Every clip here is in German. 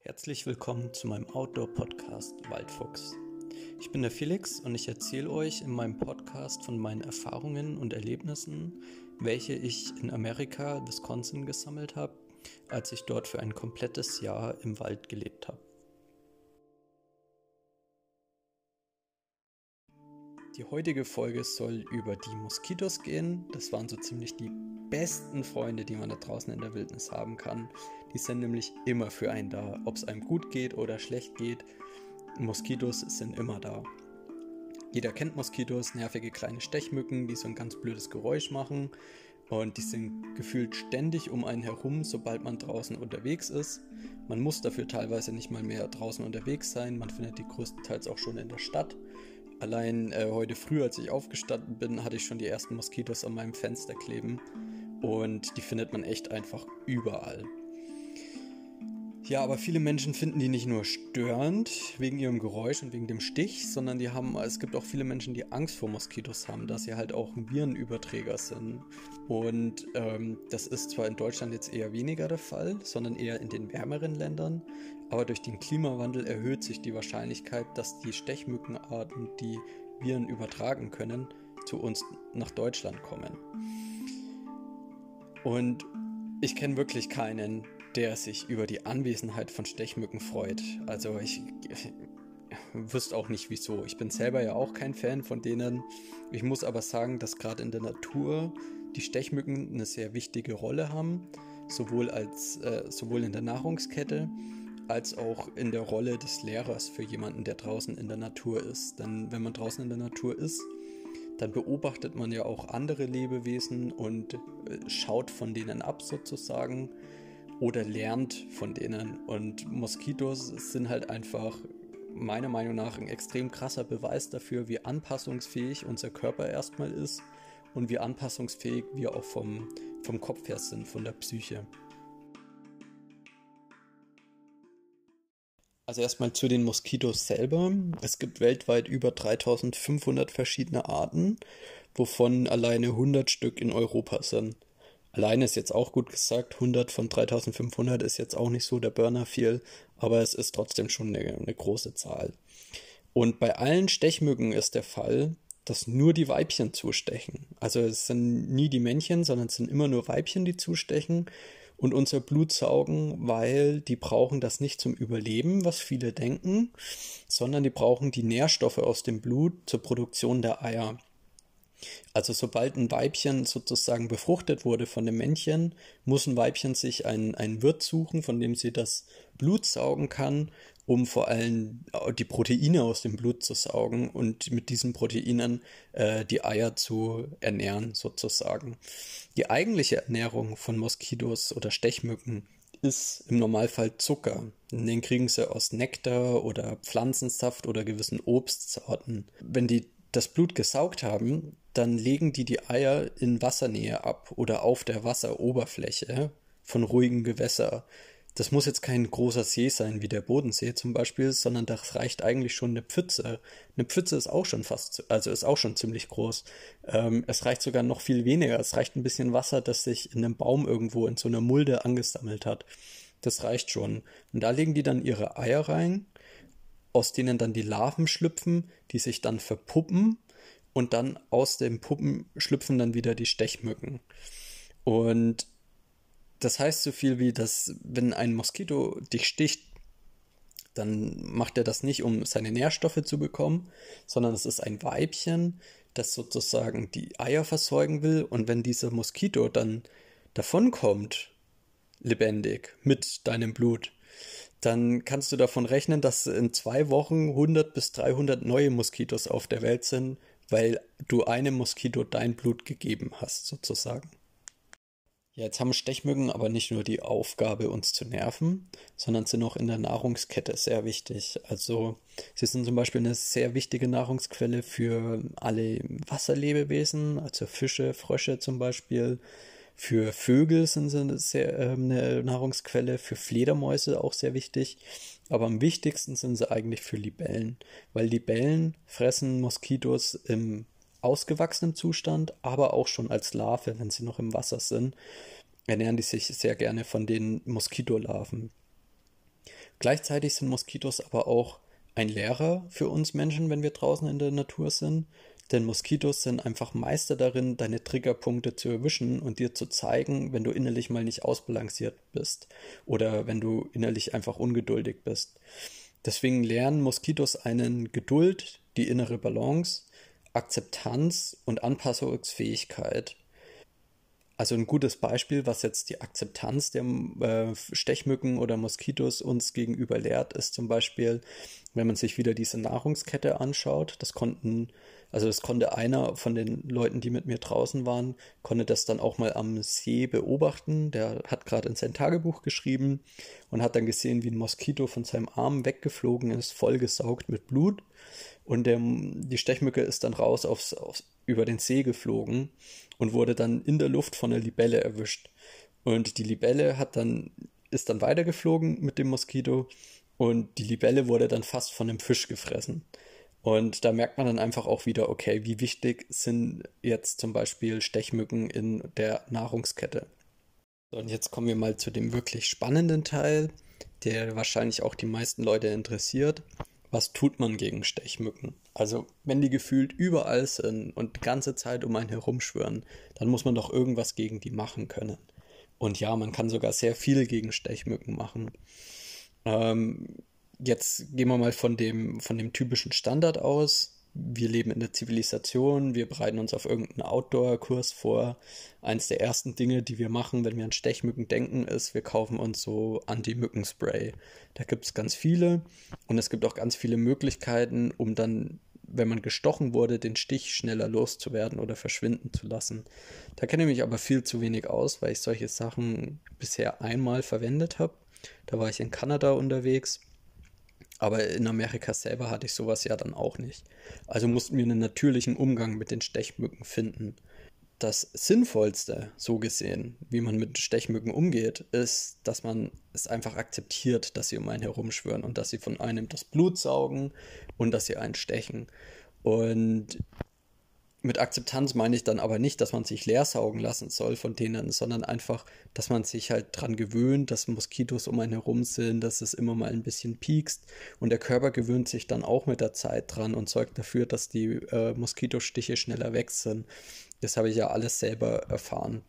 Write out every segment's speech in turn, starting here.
Herzlich willkommen zu meinem Outdoor-Podcast Waldfuchs. Ich bin der Felix und ich erzähle euch in meinem Podcast von meinen Erfahrungen und Erlebnissen, welche ich in Amerika, Wisconsin gesammelt habe, als ich dort für ein komplettes Jahr im Wald gelebt habe. Die heutige Folge soll über die Moskitos gehen. Das waren so ziemlich die besten Freunde, die man da draußen in der Wildnis haben kann. Die sind nämlich immer für einen da, ob es einem gut geht oder schlecht geht. Moskitos sind immer da. Jeder kennt Moskitos, nervige kleine Stechmücken, die so ein ganz blödes Geräusch machen. Und die sind gefühlt ständig um einen herum, sobald man draußen unterwegs ist. Man muss dafür teilweise nicht mal mehr draußen unterwegs sein. Man findet die größtenteils auch schon in der Stadt. Allein äh, heute früh, als ich aufgestanden bin, hatte ich schon die ersten Moskitos an meinem Fenster kleben. Und die findet man echt einfach überall. Ja, aber viele Menschen finden die nicht nur störend wegen ihrem Geräusch und wegen dem Stich, sondern die haben, es gibt auch viele Menschen, die Angst vor Moskitos haben, dass sie halt auch Virenüberträger sind. Und ähm, das ist zwar in Deutschland jetzt eher weniger der Fall, sondern eher in den wärmeren Ländern, aber durch den Klimawandel erhöht sich die Wahrscheinlichkeit, dass die Stechmückenarten, die Viren übertragen können, zu uns nach Deutschland kommen. Und ich kenne wirklich keinen, der sich über die Anwesenheit von Stechmücken freut. Also ich, ich wüsste auch nicht wieso. Ich bin selber ja auch kein Fan von denen. Ich muss aber sagen, dass gerade in der Natur die Stechmücken eine sehr wichtige Rolle haben, sowohl als äh, sowohl in der Nahrungskette als auch in der Rolle des Lehrers für jemanden, der draußen in der Natur ist. Denn wenn man draußen in der Natur ist, dann beobachtet man ja auch andere Lebewesen und äh, schaut von denen ab sozusagen oder lernt von denen. Und Moskitos sind halt einfach meiner Meinung nach ein extrem krasser Beweis dafür, wie anpassungsfähig unser Körper erstmal ist und wie anpassungsfähig wir auch vom, vom Kopf her sind, von der Psyche. Also erstmal zu den Moskitos selber. Es gibt weltweit über 3500 verschiedene Arten, wovon alleine 100 Stück in Europa sind. Alleine ist jetzt auch gut gesagt, 100 von 3500 ist jetzt auch nicht so der Burner viel, aber es ist trotzdem schon eine, eine große Zahl. Und bei allen Stechmücken ist der Fall, dass nur die Weibchen zustechen. Also es sind nie die Männchen, sondern es sind immer nur Weibchen, die zustechen und unser Blut saugen, weil die brauchen das nicht zum Überleben, was viele denken, sondern die brauchen die Nährstoffe aus dem Blut zur Produktion der Eier. Also sobald ein Weibchen sozusagen befruchtet wurde von dem Männchen, muss ein Weibchen sich einen, Wirt suchen, von dem sie das Blut saugen kann, um vor allem die Proteine aus dem Blut zu saugen und mit diesen Proteinen äh, die Eier zu ernähren sozusagen. Die eigentliche Ernährung von Moskitos oder Stechmücken ist im Normalfall Zucker. Den kriegen sie aus Nektar oder Pflanzensaft oder gewissen Obstsorten. Wenn die das Blut gesaugt haben, dann legen die die Eier in Wassernähe ab oder auf der Wasseroberfläche von ruhigen Gewässer. Das muss jetzt kein großer See sein wie der Bodensee zum Beispiel, sondern das reicht eigentlich schon eine Pfütze. Eine Pfütze ist auch schon fast, also ist auch schon ziemlich groß. Ähm, es reicht sogar noch viel weniger. Es reicht ein bisschen Wasser, das sich in einem Baum irgendwo in so einer Mulde angesammelt hat. Das reicht schon. Und da legen die dann ihre Eier rein aus denen dann die Larven schlüpfen, die sich dann verpuppen und dann aus den Puppen schlüpfen dann wieder die Stechmücken. Und das heißt so viel wie, dass wenn ein Moskito dich sticht, dann macht er das nicht, um seine Nährstoffe zu bekommen, sondern es ist ein Weibchen, das sozusagen die Eier versorgen will. Und wenn dieser Moskito dann davonkommt, lebendig, mit deinem Blut, dann kannst du davon rechnen, dass in zwei Wochen 100 bis 300 neue Moskitos auf der Welt sind, weil du einem Moskito dein Blut gegeben hast, sozusagen. Ja, jetzt haben Stechmücken aber nicht nur die Aufgabe, uns zu nerven, sondern sind auch in der Nahrungskette sehr wichtig. Also sie sind zum Beispiel eine sehr wichtige Nahrungsquelle für alle Wasserlebewesen, also Fische, Frösche zum Beispiel, für Vögel sind sie eine, sehr, äh, eine Nahrungsquelle, für Fledermäuse auch sehr wichtig. Aber am wichtigsten sind sie eigentlich für Libellen, weil Libellen fressen Moskitos im ausgewachsenen Zustand, aber auch schon als Larve, wenn sie noch im Wasser sind, ernähren die sich sehr gerne von den Moskitolarven. Gleichzeitig sind Moskitos aber auch ein Lehrer für uns Menschen, wenn wir draußen in der Natur sind. Denn Moskitos sind einfach Meister darin, deine Triggerpunkte zu erwischen und dir zu zeigen, wenn du innerlich mal nicht ausbalanciert bist oder wenn du innerlich einfach ungeduldig bist. Deswegen lernen Moskitos einen Geduld, die innere Balance, Akzeptanz und Anpassungsfähigkeit. Also ein gutes Beispiel, was jetzt die Akzeptanz der äh, Stechmücken oder Moskitos uns gegenüber lehrt, ist zum Beispiel, wenn man sich wieder diese Nahrungskette anschaut. Das konnten, also das konnte einer von den Leuten, die mit mir draußen waren, konnte das dann auch mal am See beobachten. Der hat gerade in sein Tagebuch geschrieben und hat dann gesehen, wie ein Moskito von seinem Arm weggeflogen ist, vollgesaugt mit Blut. Und der, die Stechmücke ist dann raus aufs, aufs, über den See geflogen und wurde dann in der Luft von einer Libelle erwischt. Und die Libelle hat dann, ist dann weitergeflogen mit dem Moskito und die Libelle wurde dann fast von einem Fisch gefressen. Und da merkt man dann einfach auch wieder, okay, wie wichtig sind jetzt zum Beispiel Stechmücken in der Nahrungskette. Und jetzt kommen wir mal zu dem wirklich spannenden Teil, der wahrscheinlich auch die meisten Leute interessiert was tut man gegen Stechmücken? Also, wenn die gefühlt überall sind und die ganze Zeit um einen herumschwören, dann muss man doch irgendwas gegen die machen können. Und ja, man kann sogar sehr viel gegen Stechmücken machen. Ähm, jetzt gehen wir mal von dem, von dem typischen Standard aus wir leben in der Zivilisation, wir bereiten uns auf irgendeinen Outdoor-Kurs vor. Eins der ersten Dinge, die wir machen, wenn wir an Stechmücken denken, ist, wir kaufen uns so Anti-Mückenspray. Da gibt es ganz viele und es gibt auch ganz viele Möglichkeiten, um dann, wenn man gestochen wurde, den Stich schneller loszuwerden oder verschwinden zu lassen. Da kenne ich mich aber viel zu wenig aus, weil ich solche Sachen bisher einmal verwendet habe. Da war ich in Kanada unterwegs aber in Amerika selber hatte ich sowas ja dann auch nicht. Also mussten wir einen natürlichen Umgang mit den Stechmücken finden. Das Sinnvollste, so gesehen, wie man mit Stechmücken umgeht, ist, dass man es einfach akzeptiert, dass sie um einen herumschwören und dass sie von einem das Blut saugen und dass sie einen stechen. Und mit Akzeptanz meine ich dann aber nicht, dass man sich leer saugen lassen soll von denen, sondern einfach, dass man sich halt dran gewöhnt, dass Moskitos um einen herum sind, dass es immer mal ein bisschen piekst und der Körper gewöhnt sich dann auch mit der Zeit dran und sorgt dafür, dass die äh, Moskitostiche schneller weg sind. Das habe ich ja alles selber erfahren.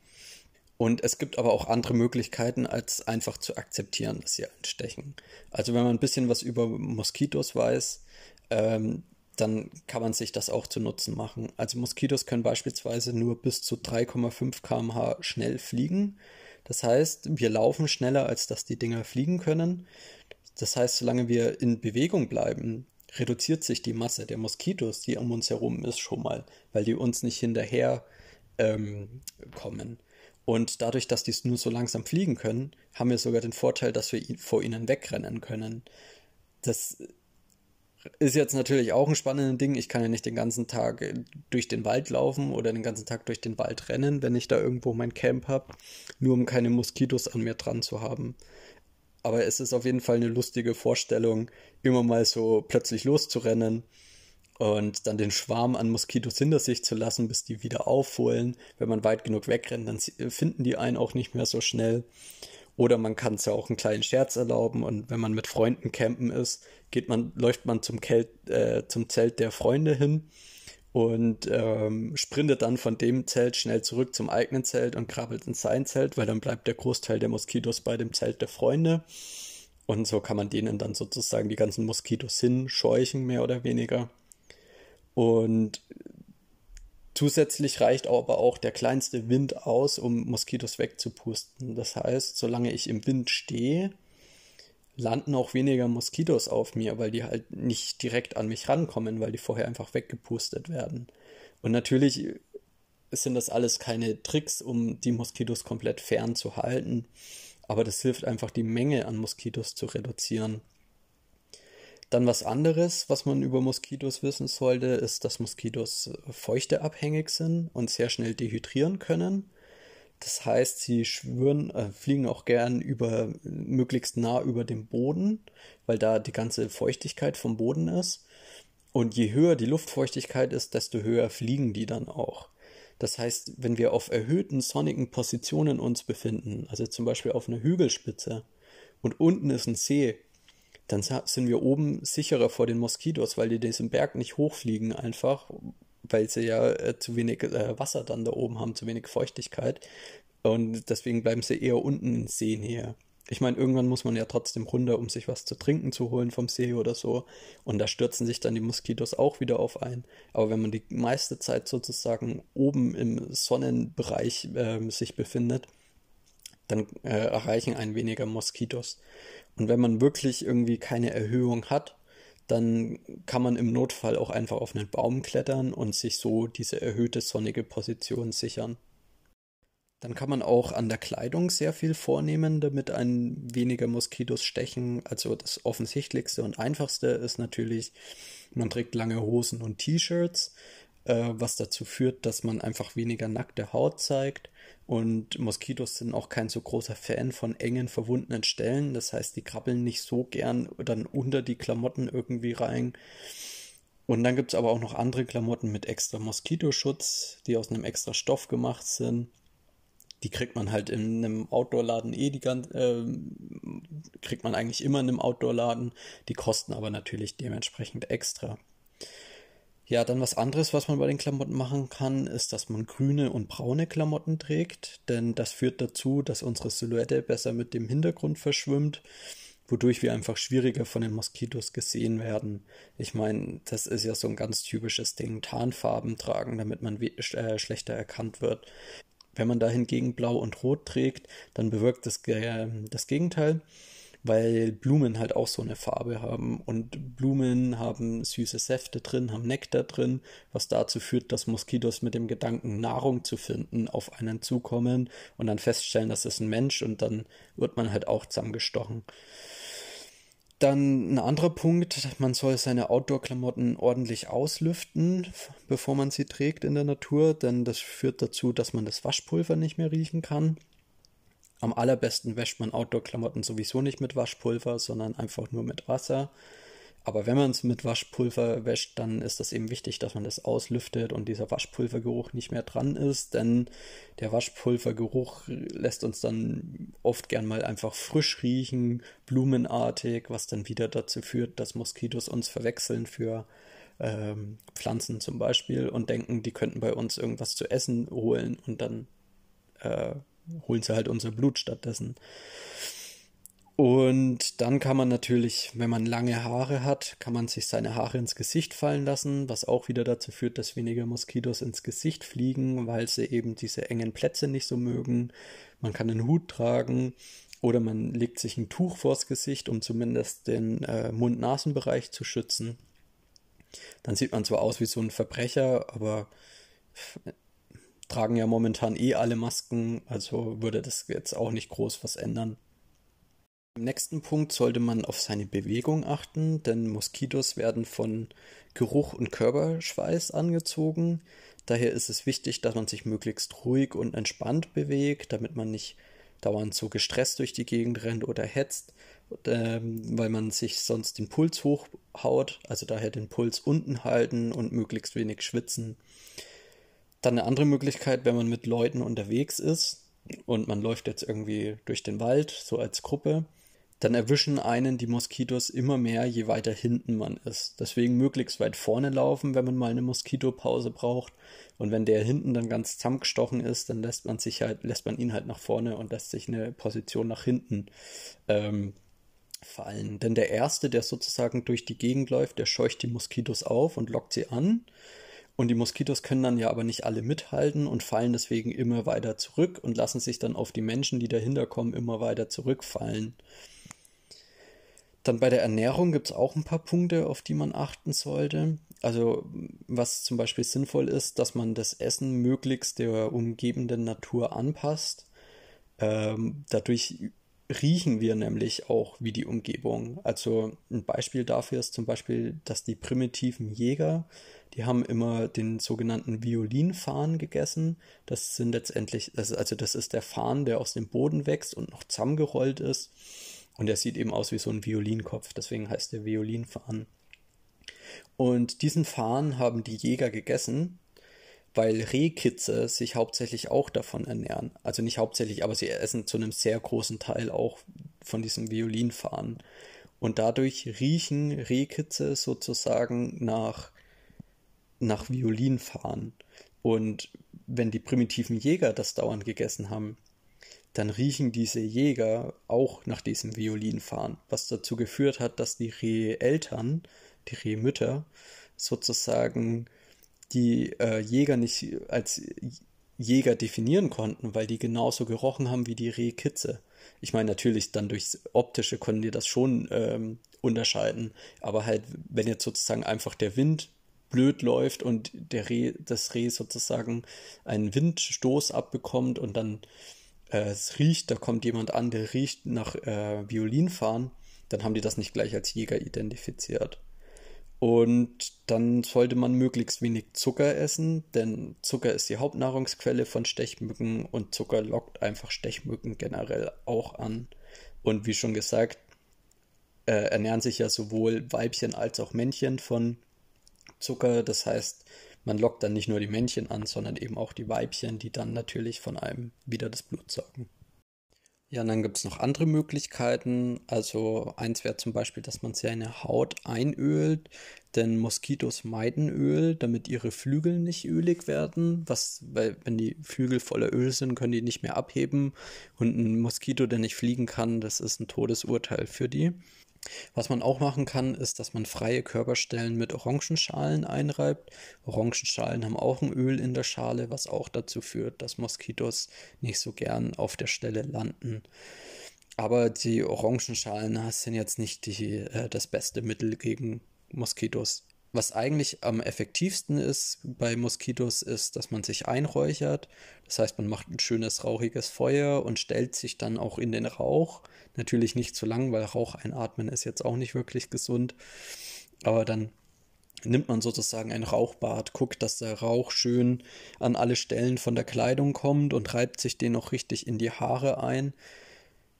Und es gibt aber auch andere Möglichkeiten, als einfach zu akzeptieren, dass sie einstechen. Also wenn man ein bisschen was über Moskitos weiß, ähm, dann kann man sich das auch zu Nutzen machen. Also Moskitos können beispielsweise nur bis zu 3,5 km/h schnell fliegen. Das heißt, wir laufen schneller, als dass die Dinger fliegen können. Das heißt, solange wir in Bewegung bleiben, reduziert sich die Masse der Moskitos, die um uns herum ist, schon mal, weil die uns nicht hinterher ähm, kommen. Und dadurch, dass die nur so langsam fliegen können, haben wir sogar den Vorteil, dass wir vor ihnen wegrennen können. Das ist jetzt natürlich auch ein spannendes Ding. Ich kann ja nicht den ganzen Tag durch den Wald laufen oder den ganzen Tag durch den Wald rennen, wenn ich da irgendwo mein Camp habe, nur um keine Moskitos an mir dran zu haben. Aber es ist auf jeden Fall eine lustige Vorstellung, immer mal so plötzlich loszurennen und dann den Schwarm an Moskitos hinter sich zu lassen, bis die wieder aufholen. Wenn man weit genug wegrennt, dann finden die einen auch nicht mehr so schnell. Oder man kann es ja auch einen kleinen Scherz erlauben und wenn man mit Freunden campen ist, geht man, läuft man zum, Kel äh, zum Zelt der Freunde hin und ähm, sprintet dann von dem Zelt schnell zurück zum eigenen Zelt und krabbelt in sein Zelt, weil dann bleibt der Großteil der Moskitos bei dem Zelt der Freunde. Und so kann man denen dann sozusagen die ganzen Moskitos hinscheuchen, mehr oder weniger. Und Zusätzlich reicht aber auch der kleinste Wind aus, um Moskitos wegzupusten. Das heißt, solange ich im Wind stehe, landen auch weniger Moskitos auf mir, weil die halt nicht direkt an mich rankommen, weil die vorher einfach weggepustet werden. Und natürlich sind das alles keine Tricks, um die Moskitos komplett fern zu halten, aber das hilft einfach, die Menge an Moskitos zu reduzieren. Dann was anderes, was man über Moskitos wissen sollte, ist, dass Moskitos feuchteabhängig sind und sehr schnell dehydrieren können. Das heißt, sie schwören, äh, fliegen auch gern über, möglichst nah über dem Boden, weil da die ganze Feuchtigkeit vom Boden ist. Und je höher die Luftfeuchtigkeit ist, desto höher fliegen die dann auch. Das heißt, wenn wir auf erhöhten sonnigen Positionen uns befinden, also zum Beispiel auf einer Hügelspitze, und unten ist ein See, dann sind wir oben sicherer vor den Moskitos, weil die diesen Berg nicht hochfliegen einfach, weil sie ja äh, zu wenig äh, Wasser dann da oben haben, zu wenig Feuchtigkeit. Und deswegen bleiben sie eher unten in Seenähe. Ich meine, irgendwann muss man ja trotzdem runter, um sich was zu trinken zu holen vom See oder so. Und da stürzen sich dann die Moskitos auch wieder auf ein. Aber wenn man die meiste Zeit sozusagen oben im Sonnenbereich äh, sich befindet, dann äh, erreichen einen weniger Moskitos. Und wenn man wirklich irgendwie keine Erhöhung hat, dann kann man im Notfall auch einfach auf einen Baum klettern und sich so diese erhöhte sonnige Position sichern. Dann kann man auch an der Kleidung sehr viel vornehmen, damit ein weniger Moskitos stechen. Also das offensichtlichste und einfachste ist natürlich, man trägt lange Hosen und T-Shirts, äh, was dazu führt, dass man einfach weniger nackte Haut zeigt. Und Moskitos sind auch kein so großer Fan von engen, verwundenen Stellen. Das heißt, die krabbeln nicht so gern dann unter die Klamotten irgendwie rein. Und dann gibt es aber auch noch andere Klamotten mit extra Moskitoschutz, die aus einem extra Stoff gemacht sind. Die kriegt man halt in einem Outdoor-Laden eh die ganze, äh, kriegt man eigentlich immer in einem Outdoor-Laden. Die kosten aber natürlich dementsprechend extra. Ja, dann was anderes, was man bei den Klamotten machen kann, ist, dass man grüne und braune Klamotten trägt, denn das führt dazu, dass unsere Silhouette besser mit dem Hintergrund verschwimmt, wodurch wir einfach schwieriger von den Moskitos gesehen werden. Ich meine, das ist ja so ein ganz typisches Ding, Tarnfarben tragen, damit man äh, schlechter erkannt wird. Wenn man da hingegen blau und rot trägt, dann bewirkt das, äh, das Gegenteil, weil Blumen halt auch so eine Farbe haben und Blumen haben süße Säfte drin, haben Nektar drin, was dazu führt, dass Moskitos mit dem Gedanken, Nahrung zu finden, auf einen zukommen und dann feststellen, das ist ein Mensch und dann wird man halt auch zusammengestochen. Dann ein anderer Punkt, man soll seine Outdoor-Klamotten ordentlich auslüften, bevor man sie trägt in der Natur, denn das führt dazu, dass man das Waschpulver nicht mehr riechen kann. Am allerbesten wäscht man Outdoor-Klamotten sowieso nicht mit Waschpulver, sondern einfach nur mit Wasser. Aber wenn man es mit Waschpulver wäscht, dann ist das eben wichtig, dass man das auslüftet und dieser Waschpulvergeruch nicht mehr dran ist, denn der Waschpulvergeruch lässt uns dann oft gern mal einfach frisch riechen, blumenartig, was dann wieder dazu führt, dass Moskitos uns verwechseln für ähm, Pflanzen zum Beispiel und denken, die könnten bei uns irgendwas zu essen holen und dann äh, holen sie halt unser Blut stattdessen. Und dann kann man natürlich, wenn man lange Haare hat, kann man sich seine Haare ins Gesicht fallen lassen, was auch wieder dazu führt, dass weniger Moskitos ins Gesicht fliegen, weil sie eben diese engen Plätze nicht so mögen. Man kann einen Hut tragen oder man legt sich ein Tuch vors Gesicht, um zumindest den äh, Mund-Nasen-Bereich zu schützen. Dann sieht man zwar aus wie so ein Verbrecher, aber tragen ja momentan eh alle Masken, also würde das jetzt auch nicht groß was ändern. Im nächsten Punkt sollte man auf seine Bewegung achten, denn Moskitos werden von Geruch und Körperschweiß angezogen. Daher ist es wichtig, dass man sich möglichst ruhig und entspannt bewegt, damit man nicht dauernd so gestresst durch die Gegend rennt oder hetzt, ähm, weil man sich sonst den Puls hochhaut. Also daher den Puls unten halten und möglichst wenig schwitzen. Dann eine andere Möglichkeit, wenn man mit Leuten unterwegs ist und man läuft jetzt irgendwie durch den Wald, so als Gruppe, dann erwischen einen die Moskitos immer mehr, je weiter hinten man ist. Deswegen möglichst weit vorne laufen, wenn man mal eine Moskitopause braucht. Und wenn der hinten dann ganz zusammengestochen ist, dann lässt man sich halt, lässt man ihn halt nach vorne und lässt sich eine Position nach hinten ähm, fallen. Denn der erste, der sozusagen durch die Gegend läuft, der scheucht die Moskitos auf und lockt sie an. Und die Moskitos können dann ja aber nicht alle mithalten und fallen deswegen immer weiter zurück und lassen sich dann auf die Menschen, die dahinter kommen, immer weiter zurückfallen. Dann bei der Ernährung gibt es auch ein paar Punkte, auf die man achten sollte. Also was zum Beispiel sinnvoll ist, dass man das Essen möglichst der umgebenden Natur anpasst. Ähm, dadurch riechen wir nämlich auch wie die Umgebung. Also ein Beispiel dafür ist zum Beispiel, dass die primitiven Jäger, die haben immer den sogenannten Violinfarn gegessen. Das sind letztendlich, also das ist der Farn, der aus dem Boden wächst und noch zusammengerollt ist. Und er sieht eben aus wie so ein Violinkopf, deswegen heißt der Violinfarn. Und diesen Farn haben die Jäger gegessen, weil Rehkitze sich hauptsächlich auch davon ernähren. Also nicht hauptsächlich, aber sie essen zu einem sehr großen Teil auch von diesem Violinfarn. Und dadurch riechen Rehkitze sozusagen nach, nach Violinfahren. Und wenn die primitiven Jäger das dauernd gegessen haben, dann riechen diese Jäger auch nach diesem Violinfahren, was dazu geführt hat, dass die Reheltern, die Rehmütter, sozusagen die äh, Jäger nicht als Jäger definieren konnten, weil die genauso gerochen haben wie die Rehkitze. Ich meine, natürlich dann durchs Optische konnten die das schon ähm, unterscheiden, aber halt, wenn jetzt sozusagen einfach der Wind blöd läuft und der Reh, das Reh sozusagen einen Windstoß abbekommt und dann äh, es riecht, da kommt jemand an, der riecht nach äh, Violinfahren, dann haben die das nicht gleich als Jäger identifiziert. Und dann sollte man möglichst wenig Zucker essen, denn Zucker ist die Hauptnahrungsquelle von Stechmücken und Zucker lockt einfach Stechmücken generell auch an. Und wie schon gesagt, äh, ernähren sich ja sowohl Weibchen als auch Männchen von Zucker. Das heißt, man lockt dann nicht nur die Männchen an, sondern eben auch die Weibchen, die dann natürlich von einem wieder das Blut saugen. Ja, und dann gibt es noch andere Möglichkeiten. Also eins wäre zum Beispiel, dass man seine Haut einölt, denn Moskitos meiden Öl, damit ihre Flügel nicht ölig werden. Was, weil wenn die Flügel voller Öl sind, können die nicht mehr abheben. Und ein Moskito, der nicht fliegen kann, das ist ein Todesurteil für die. Was man auch machen kann, ist, dass man freie Körperstellen mit Orangenschalen einreibt. Orangenschalen haben auch ein Öl in der Schale, was auch dazu führt, dass Moskitos nicht so gern auf der Stelle landen. Aber die Orangenschalen sind jetzt nicht die, äh, das beste Mittel gegen Moskitos. Was eigentlich am effektivsten ist bei Moskitos, ist, dass man sich einräuchert. Das heißt, man macht ein schönes rauchiges Feuer und stellt sich dann auch in den Rauch. Natürlich nicht zu lang, weil Rauch einatmen ist jetzt auch nicht wirklich gesund. Aber dann nimmt man sozusagen ein Rauchbad, guckt, dass der Rauch schön an alle Stellen von der Kleidung kommt und reibt sich den auch richtig in die Haare ein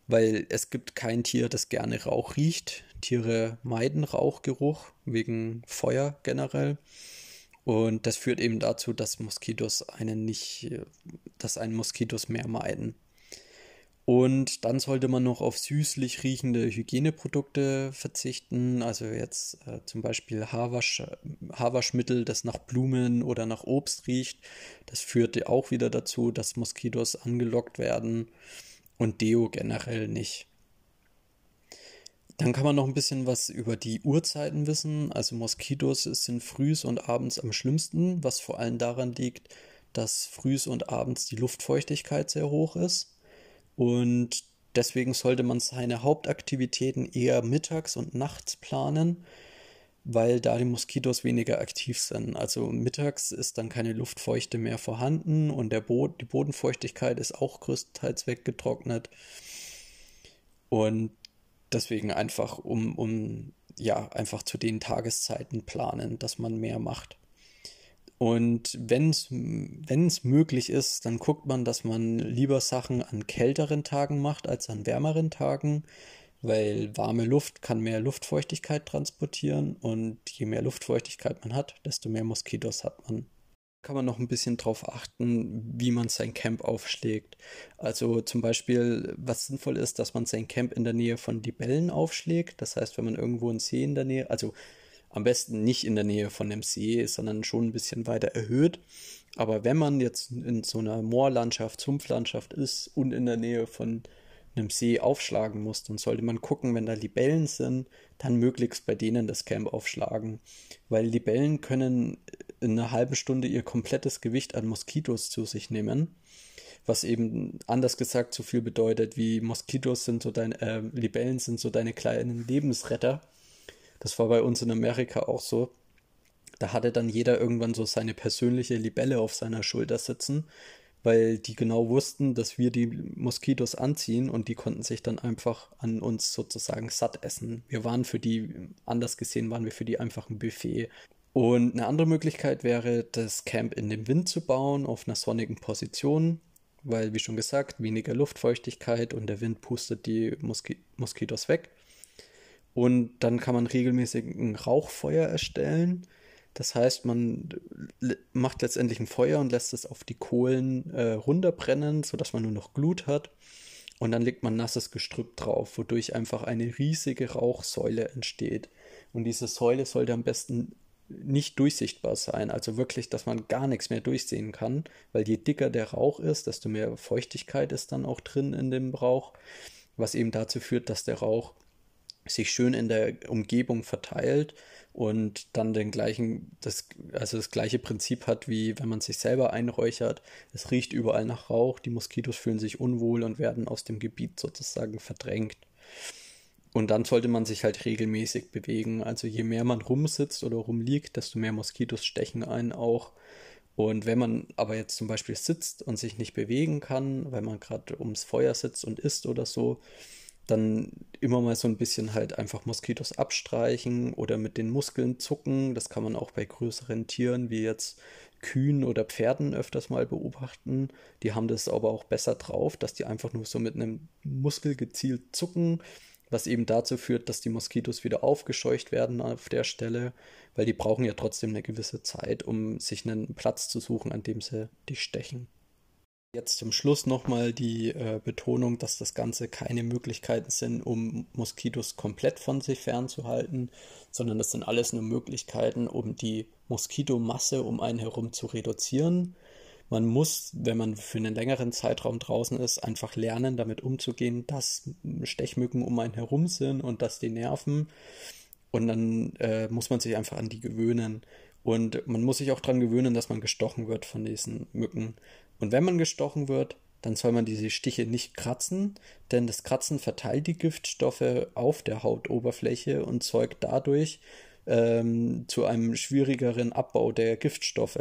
weil es gibt kein Tier, das gerne Rauch riecht. Tiere meiden Rauchgeruch wegen Feuer generell. Und das führt eben dazu, dass Moskitos einen nicht, dass einen Moskitos mehr meiden. Und dann sollte man noch auf süßlich riechende Hygieneprodukte verzichten. Also jetzt äh, zum Beispiel Haarwasch, Haarwaschmittel, das nach Blumen oder nach Obst riecht. Das führt auch wieder dazu, dass Moskitos angelockt werden und Deo generell nicht. Dann kann man noch ein bisschen was über die Uhrzeiten wissen. Also Moskitos sind frühs und abends am schlimmsten, was vor allem daran liegt, dass frühs und abends die Luftfeuchtigkeit sehr hoch ist. Und deswegen sollte man seine Hauptaktivitäten eher mittags und nachts planen, weil da die Moskitos weniger aktiv sind. Also mittags ist dann keine Luftfeuchte mehr vorhanden und der Bo die Bodenfeuchtigkeit ist auch größtenteils weggetrocknet. Und deswegen einfach um, um ja, einfach zu den Tageszeiten planen, dass man mehr macht. Und wenn es möglich ist, dann guckt man, dass man lieber Sachen an kälteren Tagen macht als an wärmeren Tagen weil warme Luft kann mehr Luftfeuchtigkeit transportieren und je mehr Luftfeuchtigkeit man hat, desto mehr Moskitos hat man. Kann man noch ein bisschen darauf achten, wie man sein Camp aufschlägt. Also zum Beispiel, was sinnvoll ist, dass man sein Camp in der Nähe von Libellen aufschlägt. Das heißt, wenn man irgendwo einen See in der Nähe, also am besten nicht in der Nähe von dem See, sondern schon ein bisschen weiter erhöht. Aber wenn man jetzt in so einer Moorlandschaft, Sumpflandschaft ist und in der Nähe von einem See aufschlagen muss, dann sollte man gucken, wenn da Libellen sind, dann möglichst bei denen das Camp aufschlagen. Weil Libellen können in einer halben Stunde ihr komplettes Gewicht an Moskitos zu sich nehmen. Was eben anders gesagt so viel bedeutet, wie Moskitos sind so deine, äh, Libellen sind so deine kleinen Lebensretter. Das war bei uns in Amerika auch so. Da hatte dann jeder irgendwann so seine persönliche Libelle auf seiner Schulter sitzen, weil die genau wussten, dass wir die Moskitos anziehen und die konnten sich dann einfach an uns sozusagen satt essen. Wir waren für die, anders gesehen, waren wir für die einfach ein Buffet. Und eine andere Möglichkeit wäre, das Camp in dem Wind zu bauen, auf einer sonnigen Position, weil, wie schon gesagt, weniger Luftfeuchtigkeit und der Wind pustet die Moski Moskitos weg. Und dann kann man regelmäßig ein Rauchfeuer erstellen das heißt, man macht letztendlich ein Feuer und lässt es auf die Kohlen äh, runterbrennen, sodass man nur noch Glut hat. und dann legt man nasses Gestrüpp drauf, wodurch einfach eine riesige Rauchsäule entsteht. Und diese Säule sollte am besten nicht durchsichtbar sein, also wirklich, dass man gar nichts mehr durchsehen kann, weil je dicker der Rauch ist, desto mehr Feuchtigkeit ist dann auch drin in dem Rauch, was eben dazu führt, dass der Rauch sich schön in der Umgebung verteilt und dann den gleichen, das, also das gleiche Prinzip hat, wie wenn man sich selber einräuchert. Es riecht überall nach Rauch, die Moskitos fühlen sich unwohl und werden aus dem Gebiet sozusagen verdrängt. Und dann sollte man sich halt regelmäßig bewegen. Also je mehr man rumsitzt oder rumliegt, desto mehr Moskitos stechen einen auch. Und wenn man aber jetzt zum Beispiel sitzt und sich nicht bewegen kann, weil man gerade ums Feuer sitzt und isst oder so, dann immer mal so ein bisschen halt einfach Moskitos abstreichen oder mit den Muskeln zucken. Das kann man auch bei größeren Tieren wie jetzt Kühen oder Pferden öfters mal beobachten. Die haben das aber auch besser drauf, dass die einfach nur so mit einem Muskel gezielt zucken was eben dazu führt, dass die Moskitos wieder aufgescheucht werden auf der Stelle, weil die brauchen ja trotzdem eine gewisse Zeit, um sich einen Platz zu suchen, an dem sie dich stechen. Jetzt zum Schluss nochmal die äh, Betonung, dass das Ganze keine Möglichkeiten sind, um Moskitos komplett von sich fernzuhalten, sondern das sind alles nur Möglichkeiten, um die Moskitomasse um einen herum zu reduzieren man muss, wenn man für einen längeren Zeitraum draußen ist, einfach lernen, damit umzugehen, dass Stechmücken um einen herum sind und dass die nerven. Und dann äh, muss man sich einfach an die gewöhnen. Und man muss sich auch daran gewöhnen, dass man gestochen wird von diesen Mücken. Und wenn man gestochen wird, dann soll man diese Stiche nicht kratzen, denn das Kratzen verteilt die Giftstoffe auf der Hautoberfläche und zeugt dadurch ähm, zu einem schwierigeren Abbau der Giftstoffe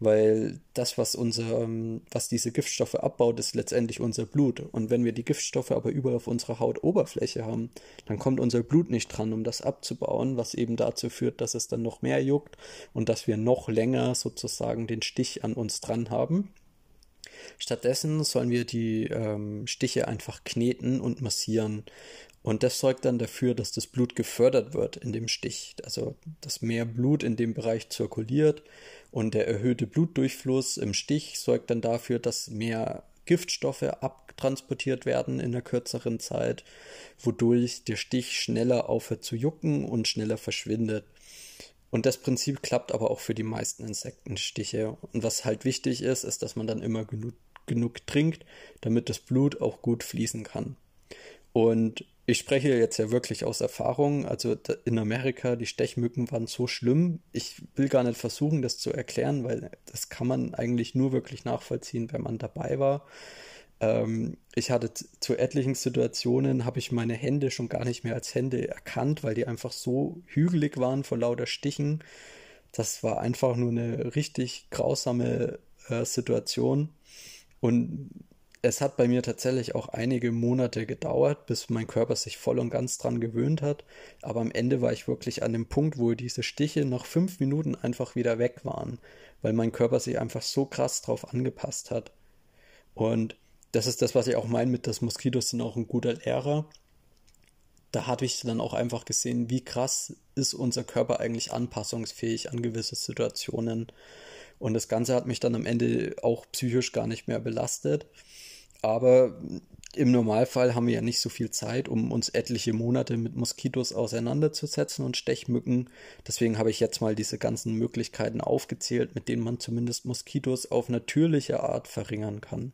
weil das, was unser, ähm, was diese Giftstoffe abbaut, ist letztendlich unser Blut. Und wenn wir die Giftstoffe aber überall auf unserer Hautoberfläche haben, dann kommt unser Blut nicht dran, um das abzubauen, was eben dazu führt, dass es dann noch mehr juckt und dass wir noch länger sozusagen den Stich an uns dran haben. Stattdessen sollen wir die ähm, Stiche einfach kneten und massieren. Und das sorgt dann dafür, dass das Blut gefördert wird in dem Stich. Also, dass mehr Blut in dem Bereich zirkuliert und der erhöhte Blutdurchfluss im Stich sorgt dann dafür, dass mehr Giftstoffe abtransportiert werden in einer kürzeren Zeit, wodurch der Stich schneller aufhört zu jucken und schneller verschwindet. Und das Prinzip klappt aber auch für die meisten Insektenstiche. Und was halt wichtig ist, ist, dass man dann immer genug, genug trinkt, damit das Blut auch gut fließen kann. Und ich spreche jetzt ja wirklich aus Erfahrung. Also in Amerika, die Stechmücken waren so schlimm. Ich will gar nicht versuchen, das zu erklären, weil das kann man eigentlich nur wirklich nachvollziehen, wenn man dabei war. Ähm, ich hatte zu etlichen Situationen, habe ich meine Hände schon gar nicht mehr als Hände erkannt, weil die einfach so hügelig waren vor lauter Stichen. Das war einfach nur eine richtig grausame äh, Situation. Und es hat bei mir tatsächlich auch einige Monate gedauert, bis mein Körper sich voll und ganz dran gewöhnt hat. Aber am Ende war ich wirklich an dem Punkt, wo diese Stiche nach fünf Minuten einfach wieder weg waren, weil mein Körper sich einfach so krass drauf angepasst hat. Und das ist das, was ich auch meine mit, dass Moskitos sind auch ein guter Lehrer. Da hatte ich dann auch einfach gesehen, wie krass ist unser Körper eigentlich anpassungsfähig an gewisse Situationen. Und das Ganze hat mich dann am Ende auch psychisch gar nicht mehr belastet aber im Normalfall haben wir ja nicht so viel Zeit, um uns etliche Monate mit Moskitos auseinanderzusetzen und Stechmücken. Deswegen habe ich jetzt mal diese ganzen Möglichkeiten aufgezählt, mit denen man zumindest Moskitos auf natürliche Art verringern kann.